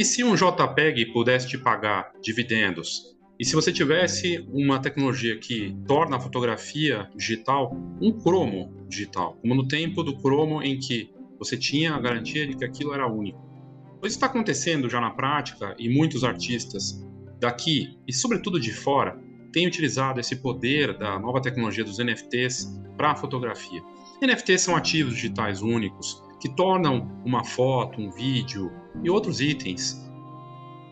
E se um JPEG pudesse te pagar dividendos? E se você tivesse uma tecnologia que torna a fotografia digital um cromo digital, como no tempo do cromo em que você tinha a garantia de que aquilo era único. Isso está acontecendo já na prática e muitos artistas daqui e sobretudo de fora têm utilizado esse poder da nova tecnologia dos NFTs para a fotografia. NFTs são ativos digitais únicos que tornam uma foto, um vídeo e outros itens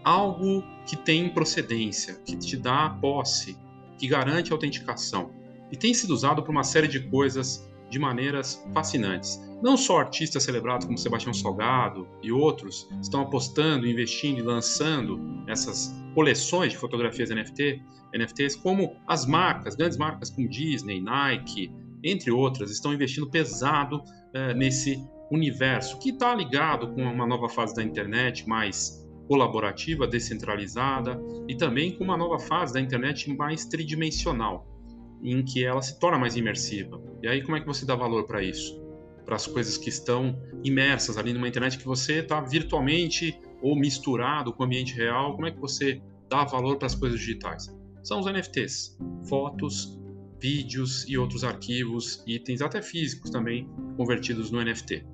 algo que tem procedência, que te dá posse, que garante autenticação. E tem sido usado por uma série de coisas de maneiras fascinantes. Não só artistas celebrados como Sebastião Salgado e outros estão apostando, investindo e lançando essas coleções de fotografias NFT, NFTs, como as marcas, grandes marcas como Disney, Nike, entre outras, estão investindo pesado eh, nesse universo que está ligado com uma nova fase da internet mais colaborativa, descentralizada e também com uma nova fase da internet mais tridimensional, em que ela se torna mais imersiva. E aí como é que você dá valor para isso? Para as coisas que estão imersas ali numa internet que você está virtualmente ou misturado com o ambiente real, como é que você dá valor para as coisas digitais? São os NFTs, fotos, vídeos e outros arquivos, itens até físicos também convertidos no NFT.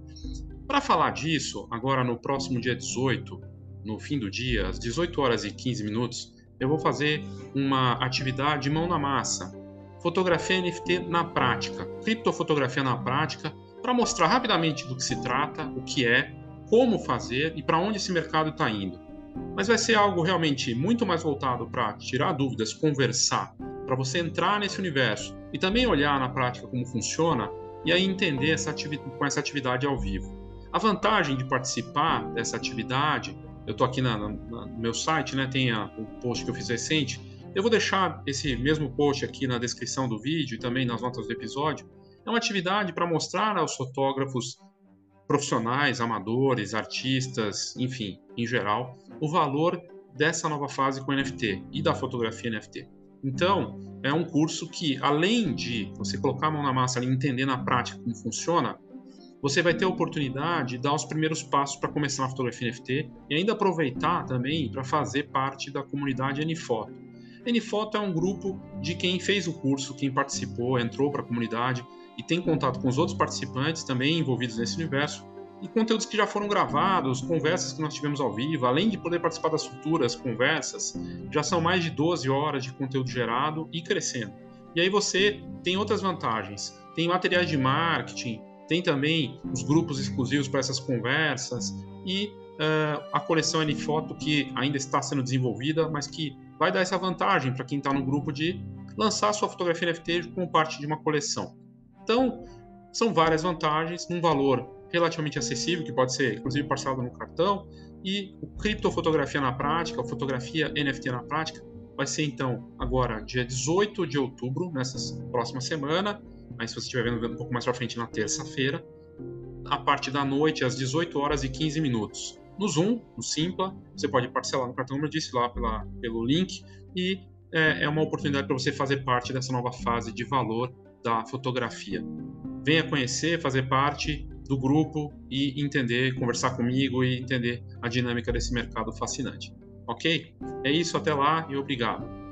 Para falar disso, agora no próximo dia 18, no fim do dia, às 18 horas e 15 minutos, eu vou fazer uma atividade mão na massa, fotografia NFT na prática, criptofotografia na prática, para mostrar rapidamente do que se trata, o que é, como fazer e para onde esse mercado está indo. Mas vai ser algo realmente muito mais voltado para tirar dúvidas, conversar, para você entrar nesse universo e também olhar na prática como funciona e aí entender essa com essa atividade ao vivo. A vantagem de participar dessa atividade eu estou aqui na, na, no meu site, né, tem o post que eu fiz recente. Eu vou deixar esse mesmo post aqui na descrição do vídeo e também nas notas do episódio. É uma atividade para mostrar aos fotógrafos profissionais, amadores, artistas, enfim, em geral, o valor dessa nova fase com NFT e da fotografia NFT. Então, é um curso que, além de você colocar a mão na massa e entender na prática como funciona, você vai ter a oportunidade de dar os primeiros passos para começar na fotografia NFT e ainda aproveitar também para fazer parte da comunidade Nfoto. Nfoto é um grupo de quem fez o curso, quem participou, entrou para a comunidade e tem contato com os outros participantes também envolvidos nesse universo e conteúdos que já foram gravados, conversas que nós tivemos ao vivo, além de poder participar das futuras conversas, já são mais de 12 horas de conteúdo gerado e crescendo. E aí você tem outras vantagens, tem materiais de marketing, tem também os grupos exclusivos para essas conversas e uh, a coleção N-Foto que ainda está sendo desenvolvida, mas que vai dar essa vantagem para quem está no grupo de lançar sua fotografia NFT como parte de uma coleção. Então, são várias vantagens, num valor relativamente acessível, que pode ser inclusive parcelado no cartão, e o criptofotografia na prática, a fotografia NFT na prática, vai ser então agora dia 18 de outubro, nessa próxima semana, mas se você estiver vendo um pouco mais para frente na terça-feira, a parte da noite, às 18 horas e 15 minutos. No Zoom, no Simpla, você pode parcelar no cartão, como eu disse, lá pela, pelo link, e é, é uma oportunidade para você fazer parte dessa nova fase de valor da fotografia. Venha conhecer, fazer parte do grupo e entender, conversar comigo e entender a dinâmica desse mercado fascinante. Ok? É isso, até lá e obrigado.